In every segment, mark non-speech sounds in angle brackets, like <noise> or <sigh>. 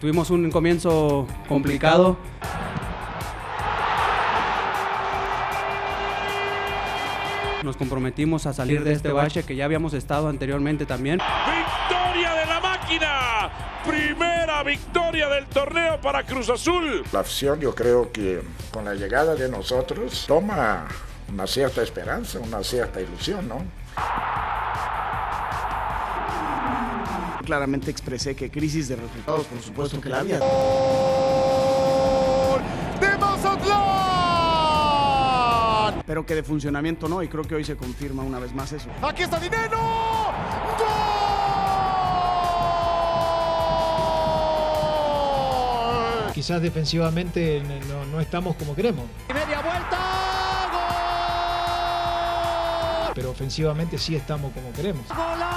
Tuvimos un comienzo complicado. Nos comprometimos a salir de este bache que ya habíamos estado anteriormente también. ¡Victoria de la máquina! Primera victoria del torneo para Cruz Azul. La afición yo creo que con la llegada de nosotros toma una cierta esperanza, una cierta ilusión, ¿no? Claramente expresé que crisis de resultados, por supuesto que la había. ¡De Mazatlán! Pero que de funcionamiento no, y creo que hoy se confirma una vez más eso. ¡Aquí está Dinero! ¡Gol! Quizás defensivamente no, no estamos como queremos. ¡Media vuelta! ¡Gol! Pero ofensivamente sí estamos como queremos. ¡Golazo!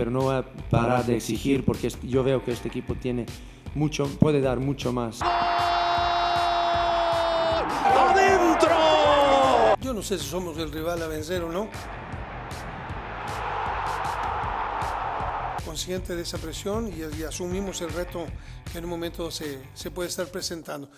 Pero no voy a parar de exigir porque yo veo que este equipo tiene mucho, puede dar mucho más. ¡Adentro! Yo no sé si somos el rival a vencer o no. Consciente de esa presión y, y asumimos el reto que en un momento se, se puede estar presentando.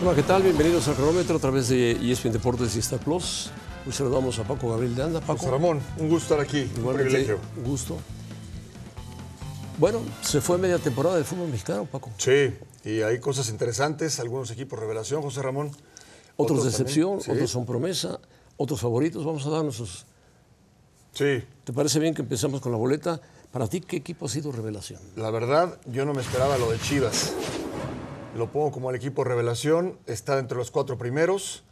Hola, ¿qué tal? Bienvenidos al cronómetro a través de ESPN Deportes y Star Plus. Hoy saludamos a Paco Gabriel de Anda. Paco, José Ramón, un gusto estar aquí. Un igualmente, privilegio. un gusto. Bueno, se fue media temporada del fútbol mexicano, Paco. Sí, y hay cosas interesantes, algunos equipos revelación, José Ramón. Otros, también, decepción, sí. otros son promesa, otros favoritos. Vamos a dar nuestros. Sí, ¿Te parece bien que empezamos con la boleta? Para ti, ¿qué equipo ha sido revelación? la verdad, yo no me esperaba lo de Chivas. Lo pongo como el equipo revelación, está entre los cuatro primeros.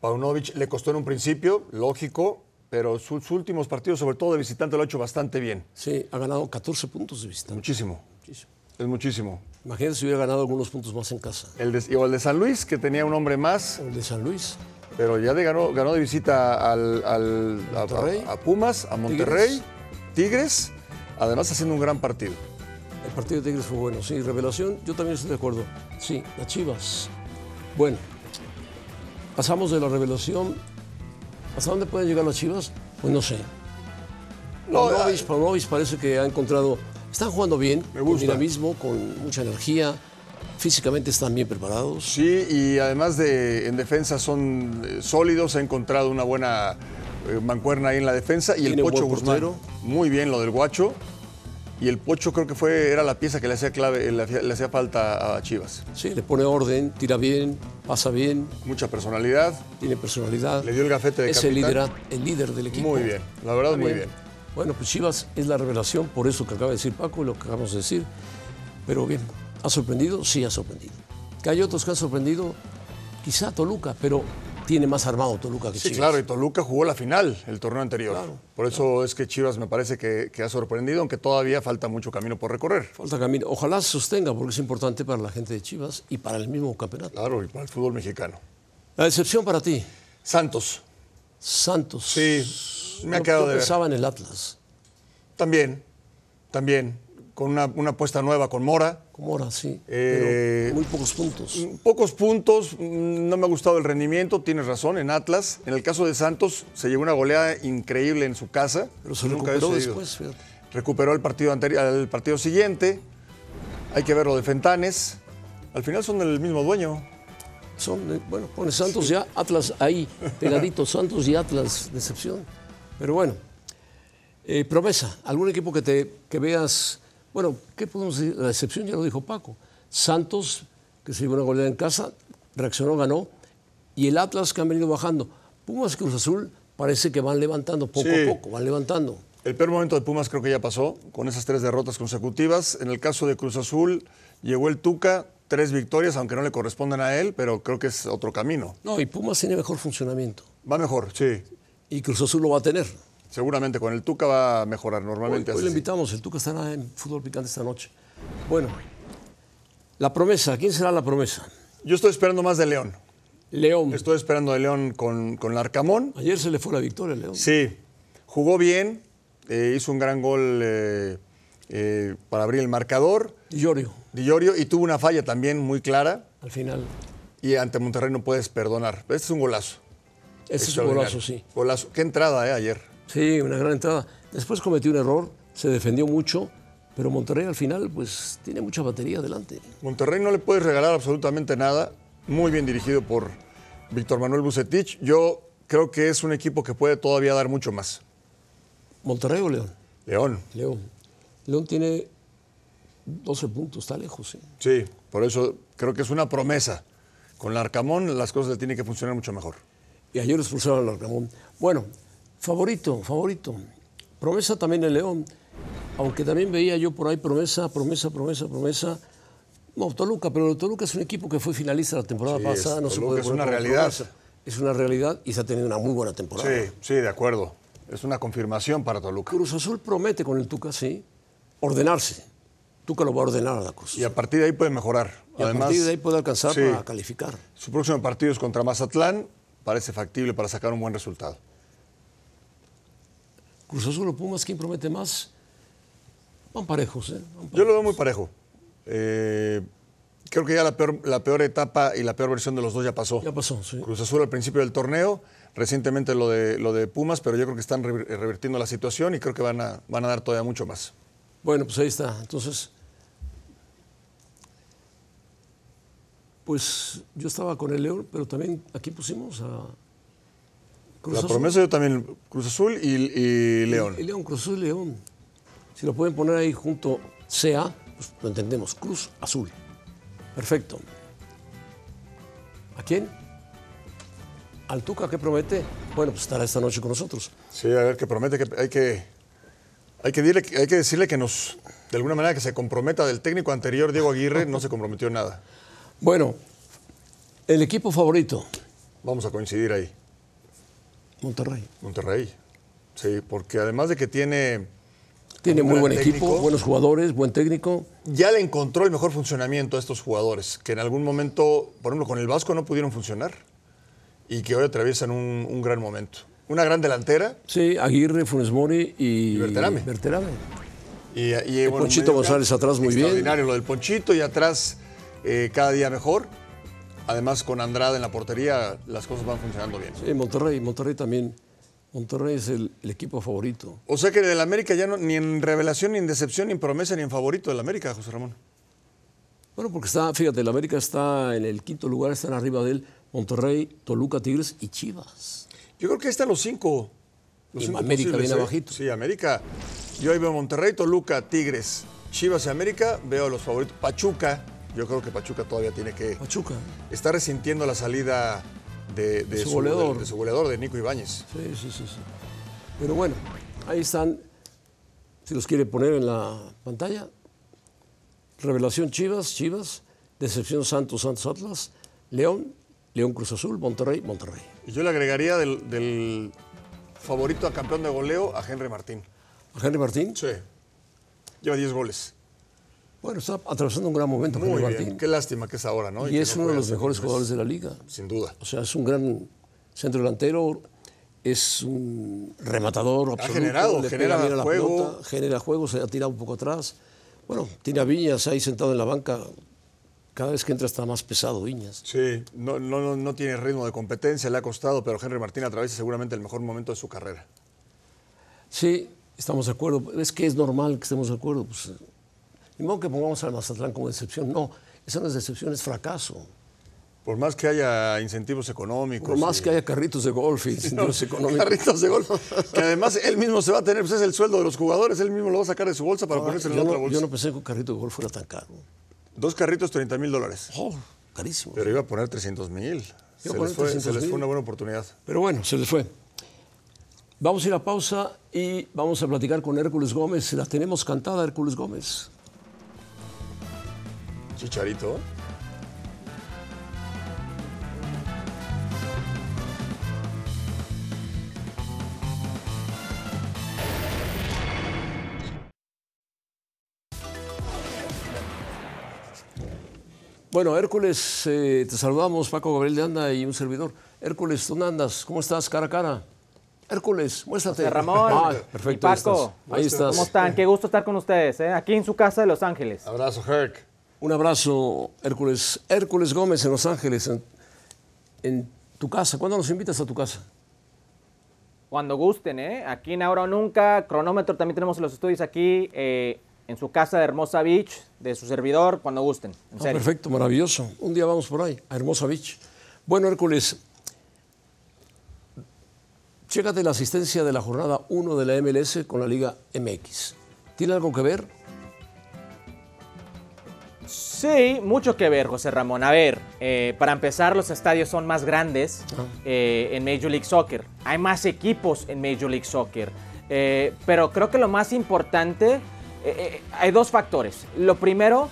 Paunovic le costó en un principio, lógico, pero sus últimos partidos, sobre todo de visitante, lo ha hecho bastante bien. Sí, ha ganado 14 puntos de visitante. Muchísimo. Muchísimo. Es muchísimo. Imagínate si hubiera ganado algunos puntos más en casa. El de, o el de San Luis, que tenía un hombre más, El de San Luis. Pero ya de ganó, ganó de visita al, al- a- Monterrey. a, a Pumas, a Monterrey, Tigres. además haciendo un gran partido. El partido de Tigres fue bueno, sí. Revelación, yo también estoy de acuerdo. Sí, las Chivas. Bueno, pasamos de la revelación. ¿Hasta dónde pueden llegar las Chivas? Pues no sé. No, Paunovic, Paunovic parece que ha encontrado. Están jugando bien, Me con gusta. dinamismo, con mucha energía. Físicamente están bien preparados. Sí, y además de en defensa son eh, sólidos, ha encontrado una buena eh, mancuerna ahí en la defensa. Y el Pocho Guzmán, muy bien lo del Guacho. Y el Pocho creo que fue, era la pieza que le hacía clave, le hacía, le hacía falta a Chivas. Sí, le pone orden, tira bien, pasa bien, Mucha personalidad, tiene personalidad. le dio el gafete de es el líder, el líder del equipo. Muy bien, la verdad muy bien. Bueno, pues Chivas es la revelación, por eso que acaba de decir Paco y lo que acabamos de decir. Pero bien, ¿ha sorprendido? Sí, ha sorprendido. Que hay otros que han sorprendido, quizá Toluca, pero tiene más armado Toluca que Sí, Chivas. claro, y Toluca jugó la final el torneo anterior. Claro, por eso es que Chivas me parece que, que ha sorprendido, aunque todavía falta mucho camino por recorrer. Falta camino. Ojalá se sostenga, porque es importante para la gente de Chivas y para el mismo campeonato. Claro, y para el fútbol mexicano. La decepción para ti, Santos, Santos. sí, me ha quedado de ver. pensaba en el Atlas, También, también, con una, una apuesta nueva con Mora. como ahora sí, Eh, pero muy pocos puntos. Pocos puntos, mm, no me ha gustado el rendimiento, tienes razón, en Atlas. En el caso de Santos, se llevó una goleada increíble en su casa. Pero se recuperó después, fíjate. Recuperó el partido, anterior, el partido siguiente. Hay que ver lo de Fentanes. Al final son el mismo dueño. Son, eh, bueno, pone Santos ya, Atlas ahí, pegadito, <laughs> Santos y Atlas, decepción. Pero bueno, eh, promesa, algún equipo que te que veas, bueno, ¿qué podemos decir? La decepción ya lo dijo Paco. Santos, que se llevó una goleada en casa, reaccionó, ganó, y el Atlas que han venido bajando. Pumas y Cruz Azul parece que van levantando poco Sí. a poco, van levantando. El peor momento de Pumas creo que ya pasó, con esas tres derrotas consecutivas. En el caso de Cruz Azul, llegó el Tuca, tres victorias, aunque no le corresponden a él, pero creo que es otro camino. No, y Pumas tiene mejor funcionamiento, Va mejor, sí. y Cruz Azul lo va a tener. Seguramente con el Tuca va a mejorar normalmente. hoy le invitamos, el Tuca estará en Fútbol Picante esta noche. Bueno, la promesa, ¿quién será la promesa? Yo estoy esperando más de León. León. Estoy esperando de León con, con Larcamón. Ayer se le fue la victoria, León. Sí, jugó bien, eh, hizo un gran gol eh, eh, para abrir el marcador. Di Llorio. Di Llorio, y tuvo una falla también muy clara. al final. Y ante Monterrey no puedes perdonar. Este es un golazo. Este es un golazo, sí. Golazo. Qué entrada, ¿eh? Ayer. Sí, una gran entrada. Después cometió un error, se defendió mucho, pero Monterrey al final pues tiene mucha batería adelante. Monterrey no le puedes regalar absolutamente nada. Muy bien dirigido por Víctor Manuel Bucetich. Yo creo que es un equipo que puede todavía dar mucho más. ¿Monterrey o León? León. León. León tiene 12 puntos, está lejos, sí. Sí, por eso creo que es una promesa. Con Larcamón las cosas tienen que funcionar mucho mejor. Y ayer expulsaron al Ramón. Bueno, favorito, favorito. Promesa también el León. Aunque también veía yo por ahí promesa, promesa, promesa, promesa. No, Toluca, pero Toluca es un equipo que fue finalista la temporada Sí, es- pasada. no se Toluca puede es una realidad. promesa. Es una realidad y se ha tenido una muy buena temporada. Sí, sí, de acuerdo. Es una confirmación para Toluca. Cruz Azul promete con el Tuca, sí, ordenarse. Tuca lo va a ordenar a la cosa. Y a partir de ahí puede mejorar. Y a partir de ahí puede alcanzar sí, para calificar. Su próximo partido es contra Mazatlán. Parece factible para sacar un buen resultado. Cruz Azul o Pumas, ¿quién promete más? Van parejos, ¿eh? Van Yo lo veo muy parejo. Eh, creo que ya la peor, la peor etapa y la peor versión de los dos ya pasó. Ya pasó, sí. Cruz Azul al principio del torneo, recientemente lo de, lo de Pumas, pero yo creo que están revirtiendo la situación y creo que van a, van a dar todavía mucho más. Bueno, pues ahí está. Entonces, pues yo estaba con el León, pero también aquí pusimos a Cruz la Azul. promesa yo también, Cruz Azul y, y León. Y León, Cruz Azul y León. Si lo pueden poner ahí junto CA, pues lo entendemos. Cruz Azul. Perfecto. ¿A quién? ¿Al Tuca que promete? Bueno, pues estará esta noche con nosotros. Sí, a ver, que promete que hay que, hay que, dile- hay que decirle que nos, de alguna manera, que se comprometa del técnico anterior, Diego Aguirre, no se comprometió en nada. Bueno, el equipo favorito, Vamos a coincidir ahí. Monterrey. Monterrey. Sí, porque además de que tiene. Tiene muy buen equipo, buenos jugadores, buen técnico. Ya le encontró el mejor funcionamiento a estos jugadores, que en algún momento, por ejemplo, con el Vasco no pudieron funcionar y que hoy atraviesan un, un gran momento. Una gran delantera Sí, Aguirre, Funes Mori y, Y Berterame. Berterame. y, bueno, Ponchito González atrás muy bien. Extraordinario lo del Ponchito y atrás eh, cada día mejor. Además, con Andrade en la portería, las cosas van funcionando bien. Sí, Monterrey, Monterrey también. Monterrey es el, el equipo favorito. O sea que del América ya no, ni en revelación, ni en decepción, ni en promesa, ni en favorito del América, José Ramón. Bueno, porque está, fíjate, el América está en el quinto lugar, están arriba de él Monterrey, Toluca, Tigres y Chivas. Yo creo que ahí están los cinco. Los Y cinco América viene ¿eh? abajito. Sí, América. Yo ahí veo Monterrey, Toluca, Tigres, Chivas y América. Veo a los favoritos. Pachuca. Yo creo que Pachuca todavía tiene que. Pachuca. Está resintiendo la salida de, de su goleador. De, de su goleador, de Nico Ibáñez. Sí, sí, sí, sí. Pero bueno, ahí están. Si los quiere poner en la pantalla. Revelación Chivas, Chivas. Decepción Santos, Santos Atlas. León, León Cruz Azul, Monterrey, Monterrey. Y yo le agregaría del, del favorito a campeón de goleo a Henry Martín. ¿A Henry Martín? Sí. Lleva 10 goles. Bueno, está atravesando un gran momento Muy Henry bien. Martín. Qué lástima que es ahora, ¿no? Y es no uno de los mejores meses. jugadores de la liga. Sin duda. O sea, es un gran centro delantero, es un rematador absoluto. generado, le genera la juego. pelota, genera juego, se ha tirado un poco atrás. Bueno, tiene a Viñas ahí sentado en la banca. Cada vez que entra está más pesado Viñas. Sí, no, no, no, tiene ritmo de competencia, le ha costado, pero Henry Martín atraviesa seguramente el mejor momento de su carrera. Sí, estamos de acuerdo. Es que es normal que estemos de acuerdo. Pues, ni modo que pongamos al Mazatlán como decepción. No, esa no es decepción, es fracaso. Por más que haya incentivos económicos. Por más y- que haya carritos de golf y <laughs> incentivos económicos. Carritos de golf. <laughs> Que además él mismo se va a tener, pues es el sueldo de los jugadores, él mismo lo va a sacar de su bolsa para ponerse en otra bolsa. yo no pensé que un carrito de golf fuera tan caro. Dos carritos, 30 mil dólares. Oh, carísimo. Pero iba a poner 300 mil. Se, les fue, se 300,000. les fue una buena oportunidad. Pero bueno, se les fue. Vamos a ir a pausa y vamos a platicar con Hércules Gómez. La tenemos cantada, Hércules Gómez. Chicharito. Bueno, Hércules, eh, te saludamos, Paco Gabriel de Anda y un servidor. Hércules, ¿dónde andas? ¿Cómo estás, cara a cara? Hércules, muéstrate. Ramón <laughs> Ah, perfecto, ahí Paco, estás. Ahí estás. ¿cómo están? Qué gusto estar con ustedes, ¿eh? aquí en su casa de Los Ángeles. Abrazo, Herc. Un abrazo, Hércules. Hércules Gómez en Los Ángeles, en, en tu casa. ¿Cuándo nos invitas a tu casa? Cuando gusten, ¿eh? Aquí en Ahora o Nunca, cronómetro, también tenemos los estudios aquí eh, en su casa de Hermosa Beach, de su servidor, cuando gusten. En Ah, serio. perfecto, maravilloso. Un día vamos por ahí, a Hermosa Beach. Bueno, Hércules, chécate la asistencia de la jornada 1 de la MLS con la Liga MX. ¿Tiene algo que ver? Sí, mucho que ver, José Ramón. A ver, eh, para empezar, los estadios son más grandes eh, en Major League Soccer. Hay más equipos en Major League Soccer. Eh, pero creo que lo más importante, hay dos factores. Lo primero,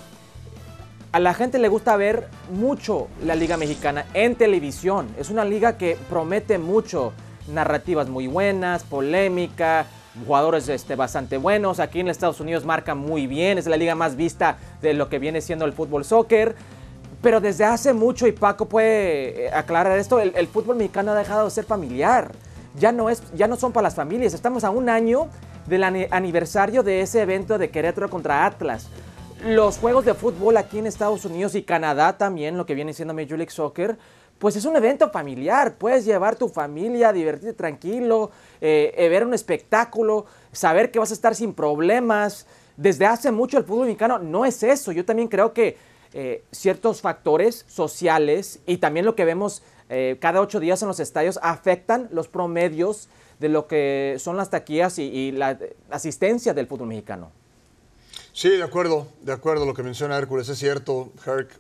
a la gente le gusta ver mucho la Liga Mexicana en televisión. Es una liga que promete mucho, narrativas muy buenas, polémica, jugadores este, bastante buenos. Aquí en Estados Unidos marca muy bien, es la liga más vista de lo que viene siendo el fútbol soccer. Pero desde hace mucho, y Paco puede eh, aclarar esto, el, fútbol mexicano ha dejado de ser familiar. Ya no, es, ya no son para las familias. Estamos a un año del ani- aniversario de ese evento de Querétaro contra Atlas. Los juegos de fútbol aquí en Estados Unidos y Canadá también, lo que viene siendo Major League Soccer, pues es un evento familiar. Puedes llevar tu familia, divertirte tranquilo, eh, eh, ver un espectáculo, saber que vas a estar sin problemas. Desde hace mucho el fútbol mexicano no es eso. Yo también creo que eh, ciertos factores sociales y también lo que vemos cada ocho días en los estadios afectan los promedios de lo que son las taquillas y, la asistencia del fútbol mexicano. Sí, de acuerdo, de acuerdo, lo que menciona Hércules es cierto, Herc.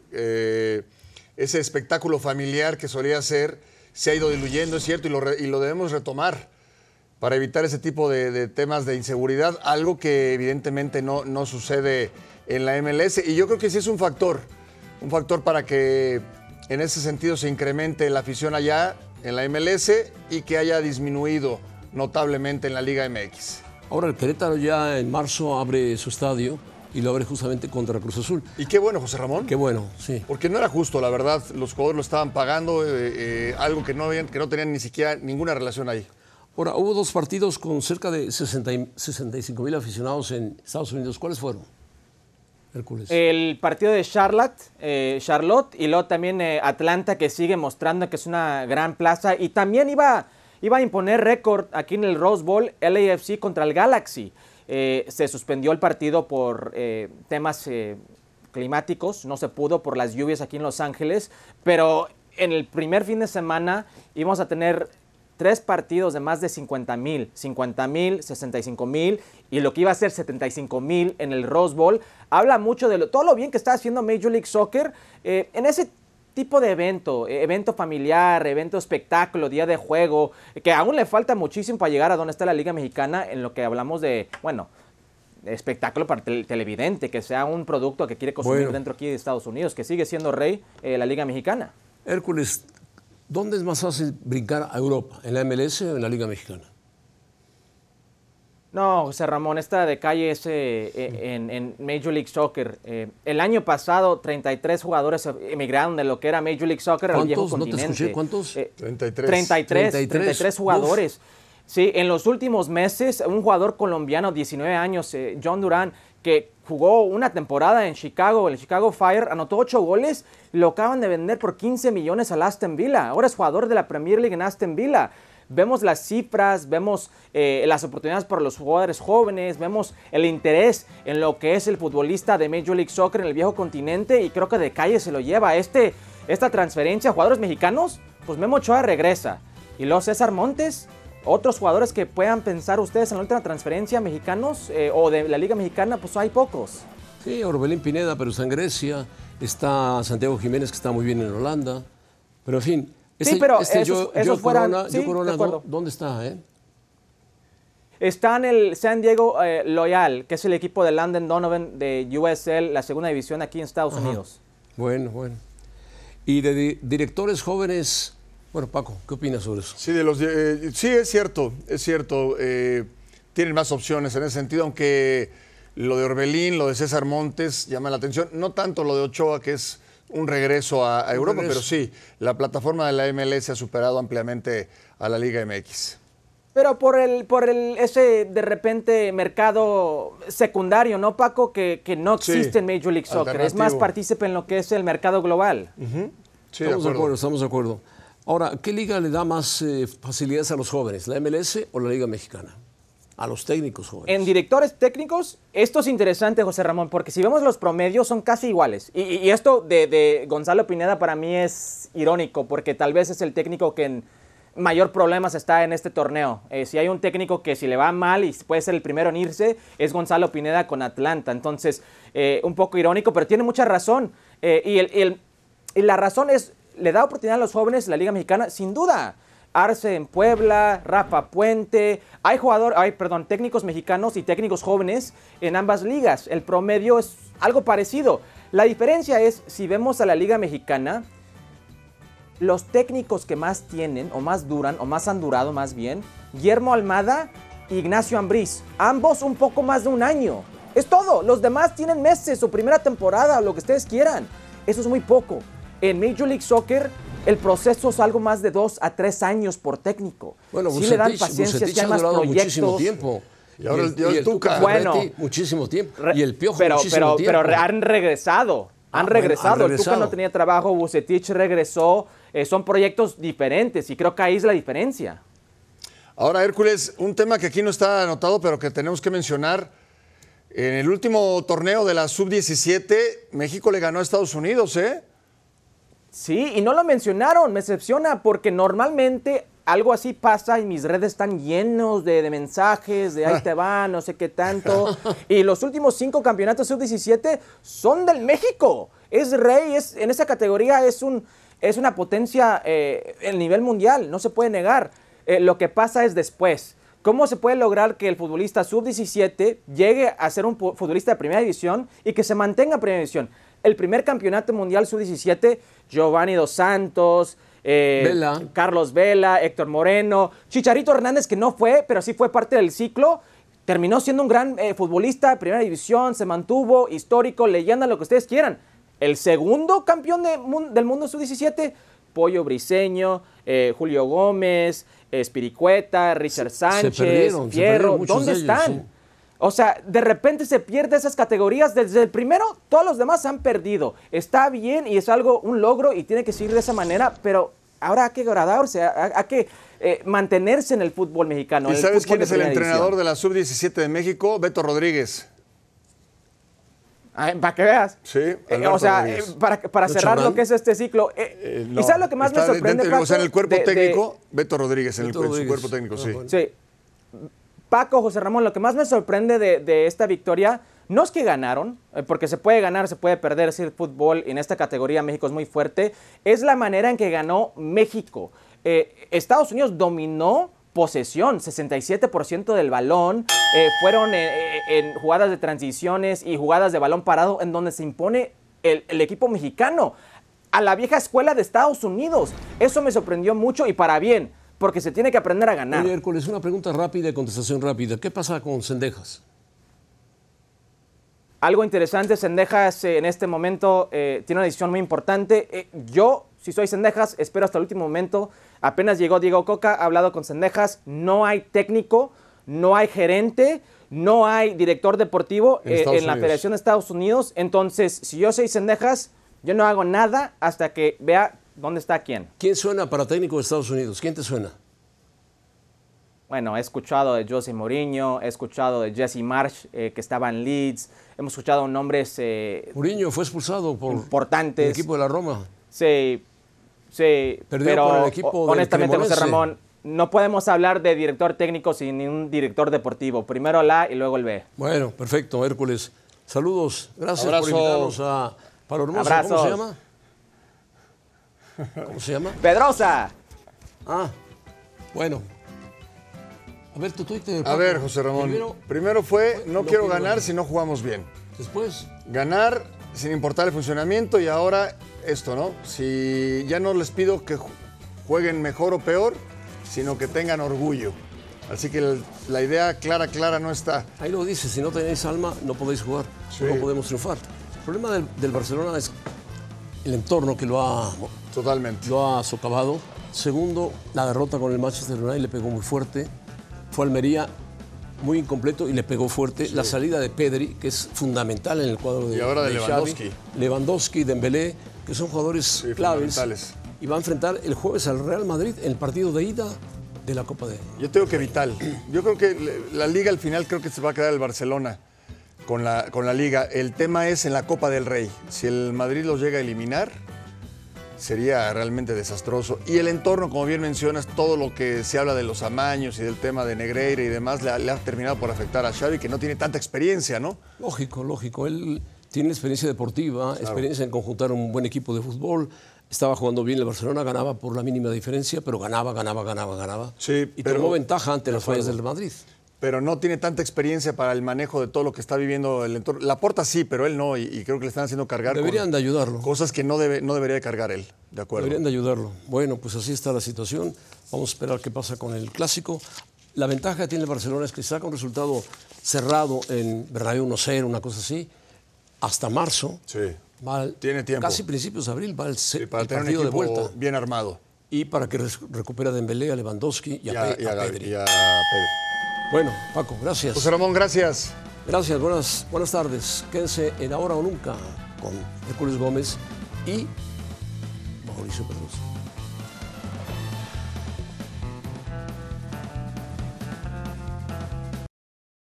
Ese espectáculo familiar que solía ser se ha ido diluyendo, es cierto, y lo, y lo debemos retomar para evitar ese tipo de, de temas de inseguridad, algo que evidentemente no, no sucede en la MLS. Y yo creo que sí es un factor, un factor para que en ese sentido se incremente la afición allá en la MLS y que haya disminuido notablemente en la Liga MX. Ahora el Querétaro ya en marzo abre su estadio y lo abre justamente contra Cruz Azul. Y qué bueno, José Ramón. Qué bueno, sí. Porque no era justo, la verdad. Los jugadores lo estaban pagando, eh, eh, algo que no, habían, que no tenían ni siquiera ninguna relación ahí. Ahora, hubo dos partidos con cerca de 60 y- 65 mil aficionados en Estados Unidos. ¿Cuáles fueron? Hércules. El partido de Charlotte, eh, Charlotte y luego también eh, Atlanta que sigue mostrando que es una gran plaza y también iba, iba a imponer récord aquí en el Rose Bowl LAFC contra el Galaxy. Eh, se suspendió el partido por eh, temas eh, climáticos, no se pudo por las lluvias aquí en Los Ángeles, pero en el primer fin de semana íbamos a tener tres partidos de más de 50 mil, 50 mil, 65 mil y lo que iba a ser 75 mil en el Rose Bowl, habla mucho de lo- todo lo bien que está haciendo Major League Soccer. Eh, en ese tipo de evento, eh, evento familiar, evento espectáculo, día de juego, que aún le falta muchísimo para llegar a donde está la Liga Mexicana en lo que hablamos de, bueno, espectáculo para el televidente, que sea un producto que quiere consumir Bueno. dentro aquí de Estados Unidos, que sigue siendo rey eh, la Liga Mexicana. Hércules, ¿dónde es más fácil brincar a Europa? ¿En la MLS o en la Liga Mexicana? No, José Ramón, esta de calle es eh, en, en Major League Soccer. Eh, el año pasado, 33 jugadores emigraron de lo que era Major League Soccer al viejo ¿Cuántos? No te escuché, ¿cuántos? Eh, 33. 33, 33. 33 jugadores. Sí, en los últimos meses, un jugador colombiano, 19 años, eh, John Durán, que jugó una temporada en Chicago, el Chicago Fire, anotó 8 goles lo acaban de vender por 15 millones al Aston Villa. Ahora es jugador de la Premier League en Aston Villa. Vemos las cifras, vemos eh, las oportunidades para los jugadores jóvenes, vemos el interés en lo que es el futbolista de Major League Soccer en el viejo continente y creo que de calle se lo lleva. Este, esta transferencia a jugadores mexicanos, pues Memo Ochoa regresa. Y luego César Montes, otros jugadores que puedan pensar ustedes en la última transferencia mexicanos eh, o de la Liga Mexicana, pues hay pocos. Sí, Orbelín Pineda, pero está en Grecia. Está Santiago Jiménez, que está muy bien en Holanda. Pero en fin. Sí, pero este esos- fueran- Corona, sí, Joe Corona, de acuerdo. ¿dó- ¿dónde está? Eh? Está en el San Diego eh, Loyal, que es el equipo de Landon Donovan de USL, la segunda división aquí en Estados Ajá. Unidos. Bueno, bueno. Y de di- directores jóvenes, bueno, Paco, ¿qué opinas sobre eso? Sí, de los, eh, sí, es cierto, es cierto. eh, tienen más opciones en ese sentido, aunque lo de Orbelín, lo de César Montes llama la atención. No tanto lo de Ochoa, que es un regreso a, Europa, regreso. pero sí, la plataforma de la MLS ha superado ampliamente a la Liga MX. Pero por el, por el ese de repente mercado secundario, ¿no, Paco? Que, que no Sí, existe en Major League Soccer. Es más partícipe en lo que es el mercado global. Sí, estamos de acuerdo. estamos de acuerdo. Ahora, ¿qué liga le da más eh, facilidades a los jóvenes? ¿La MLS o la Liga Mexicana? A los técnicos jóvenes. En directores técnicos, esto es interesante, José Ramón, porque si vemos los promedios son casi iguales. Y, esto de, de Gonzalo Pineda para mí es irónico, porque tal vez es el técnico que en mayor problemas está en este torneo. Eh, si hay un técnico que si le va mal y puede ser el primero en irse, es Gonzalo Pineda con Atlanta. Entonces, eh, un poco irónico, pero tiene mucha razón. Eh, y, el- el- y la razón es, le da oportunidad a los jóvenes la Liga Mexicana, sin duda. Arce en Puebla, Rafa Puente, hay jugador, hay, perdón, técnicos mexicanos y técnicos jóvenes en ambas ligas. El promedio es algo parecido. La diferencia es, si vemos a la Liga Mexicana, los técnicos que más tienen, o más duran, o más han durado más bien, Guillermo Almada y Ignacio Ambriz. Ambos un poco más de un año. Es todo. Los demás tienen meses o primera temporada, lo que ustedes quieran. Eso es muy poco. En Major League Soccer, el proceso es algo más de dos a tres años por técnico. Bueno, sí le dan paciencia, hay ha más proyectos. muchísimo tiempo. Y ahora el- y el Tuca. Bueno. Muchísimo tiempo. Y el Piojo pero, muchísimo pero, tiempo. pero han regresado. Ah, Han bueno, regresado. El Tuca no tenía trabajo, Bucetich regresó. Eh, son proyectos diferentes y creo que ahí es la diferencia. Ahora, Hércules, un tema que aquí no está anotado, pero que tenemos que mencionar. En el último torneo de la Sub-17, México le ganó a Estados Unidos, ¿eh? Sí, y no lo mencionaron, me decepciona porque normalmente algo así pasa y mis redes están llenos de, de mensajes, de ahí te va, no sé qué tanto. <laughs> Y los últimos cinco campeonatos sub-17 son del México. Es rey, es, en esa categoría es, un, es una potencia eh, el nivel mundial, no se puede negar. Eh, lo que pasa es después. ¿Cómo se puede lograr que el futbolista sub-17 llegue a ser un futbolista de primera división y que se mantenga en primera división? El primer campeonato mundial sub-17, Giovanni Dos Santos, eh, Vela. Carlos Vela, Héctor Moreno, Chicharito Hernández, que no fue, pero sí fue parte del ciclo. Terminó siendo un gran eh, futbolista, primera división, se mantuvo, histórico, leyenda, lo que ustedes quieran. El segundo campeón de del mundo sub-17, Pollo Briseño, eh, Julio Gómez, Espiricueta, Richard Sánchez, perdieron, se Fierro. ¿Dónde de ellos, están? sí. O sea, de repente se pierde esas categorías. Desde el primero, todos los demás se han perdido. Está bien y es algo, un logro y tiene que seguir de esa manera, pero ahora hay que gradarse, hay, hay que eh, mantenerse en el fútbol mexicano. ¿Y sabes quién es el entrenador de la Sub-17 de México? Beto Rodríguez. Ay, para que veas. Sí, Eh, o sea, eh, para, para ¿No cerrar lo que es este ciclo. eh, Eh, no, ¿Y sabes lo que más me sorprende, dentro- O sea, en el cuerpo De- de- técnico, Beto Rodríguez, en el, en su cuerpo técnico, sí. bueno. Sí. Paco, José Ramón, lo que más me sorprende de, esta victoria no es que ganaron, eh, porque se puede ganar, se puede perder, es decir, fútbol en esta categoría México es muy fuerte, es la manera en que ganó México. Eh, Estados Unidos dominó posesión, 67% del balón, eh, fueron en jugadas de transiciones y jugadas de balón parado en donde se impone el, el equipo mexicano a la vieja escuela de Estados Unidos. Eso me sorprendió mucho y para bien, porque se tiene que aprender a ganar. Oye, Hércules, una pregunta rápida y contestación rápida. ¿Qué pasa con Cendejas? Algo interesante, Sendejas eh, en este momento eh, tiene una decisión muy importante. Eh, yo, si soy Sendejas, espero hasta el último momento. Apenas llegó Diego Coca, ha hablado con Sendejas. No hay técnico, no hay gerente, no hay director deportivo En en la. Federación de Estados Unidos. Entonces, si yo soy Sendejas, yo no hago nada hasta que vea dónde está quién. ¿Quién suena para técnico de Estados Unidos? ¿Quién te suena? Bueno, he escuchado de José Mourinho, he escuchado de Jesse Marsh, eh, que estaba en Leeds. Hemos escuchado nombres eh, Mourinho fue expulsado por importantes. el equipo de la Roma. Sí, sí, Perdió pero con el equipo ho- del honestamente, José. Ramón, no podemos hablar de director técnico sin ningún director deportivo. Primero el A y luego el B. Bueno, perfecto, Hércules. Saludos. Gracias Abrazo. por invitarnos a Palo Hermoso. ¿Cómo se llama? ¿Cómo se llama? Pedrosa. Ah, bueno. A ver, tu Twitter. A ver, José Ramón. Primero, Primero, fue, no quiero ganar si no jugamos bien. después, Ganar sin importar el funcionamiento y ahora esto, ¿no? Si ya no les pido que ju- jueguen mejor o peor, sino que tengan orgullo. Así que el- la idea clara, clara no está. ahí lo dice, si no tenéis alma, no podéis jugar, Sí. no podemos triunfar. El problema del, del Barcelona es el entorno que lo ha, Totalmente. lo ha socavado. Segundo, la derrota con el Manchester United le pegó muy fuerte. fue Almería muy incompleto y le pegó fuerte. La salida de Pedri, que es fundamental en el cuadro de Y ahora de Xavi. Lewandowski. Lewandowski, Dembélé, que son jugadores claves. Y va a enfrentar el jueves al Real Madrid en el partido de ida de la Copa de... Yo tengo que vital. Yo creo que la liga al final creo que se va a quedar el Barcelona con la, con la liga. El tema es en la Copa del Rey. Si el Madrid los llega a eliminar, sería realmente desastroso. Y el entorno, como bien mencionas, todo lo que se habla de los amaños y del tema de Negreira y demás, le, ha- le ha terminado por afectar a Xavi, que no tiene tanta experiencia, ¿no? Lógico, lógico. Él tiene experiencia deportiva, experiencia en conjuntar un buen equipo de fútbol. Estaba jugando bien el Barcelona, ganaba por la mínima diferencia, pero ganaba, ganaba, ganaba, ganaba. Sí, y pero- tomó ventaja ante las fallas del Madrid. Pero no tiene tanta experiencia para el manejo de todo lo que está viviendo el entorno. La porta sí, pero él no, y, y creo que le están haciendo cargar con Deberían de ayudarlo. cosas que no, debe, no debería de cargar él, ¿de acuerdo? Deberían de ayudarlo. Bueno, pues así está la situación. Vamos a esperar qué pasa con el clásico. La ventaja que tiene el Barcelona es que saca un resultado cerrado en Bernabéu 1-0, una cosa así, hasta marzo. Sí. Tiene tiempo. Casi principios de abril va el, Sí, para el tener un partido de vuelta. bien armado. Y para que recupere a Dembélé, a Lewandowski y a, Y a, Pe- y a y a Pedri. Bueno, Paco, gracias. José Ramón, gracias. Gracias, buenas, buenas tardes. Quédense en Ahora o Nunca con Hércules Gómez y Mauricio Pedrosa.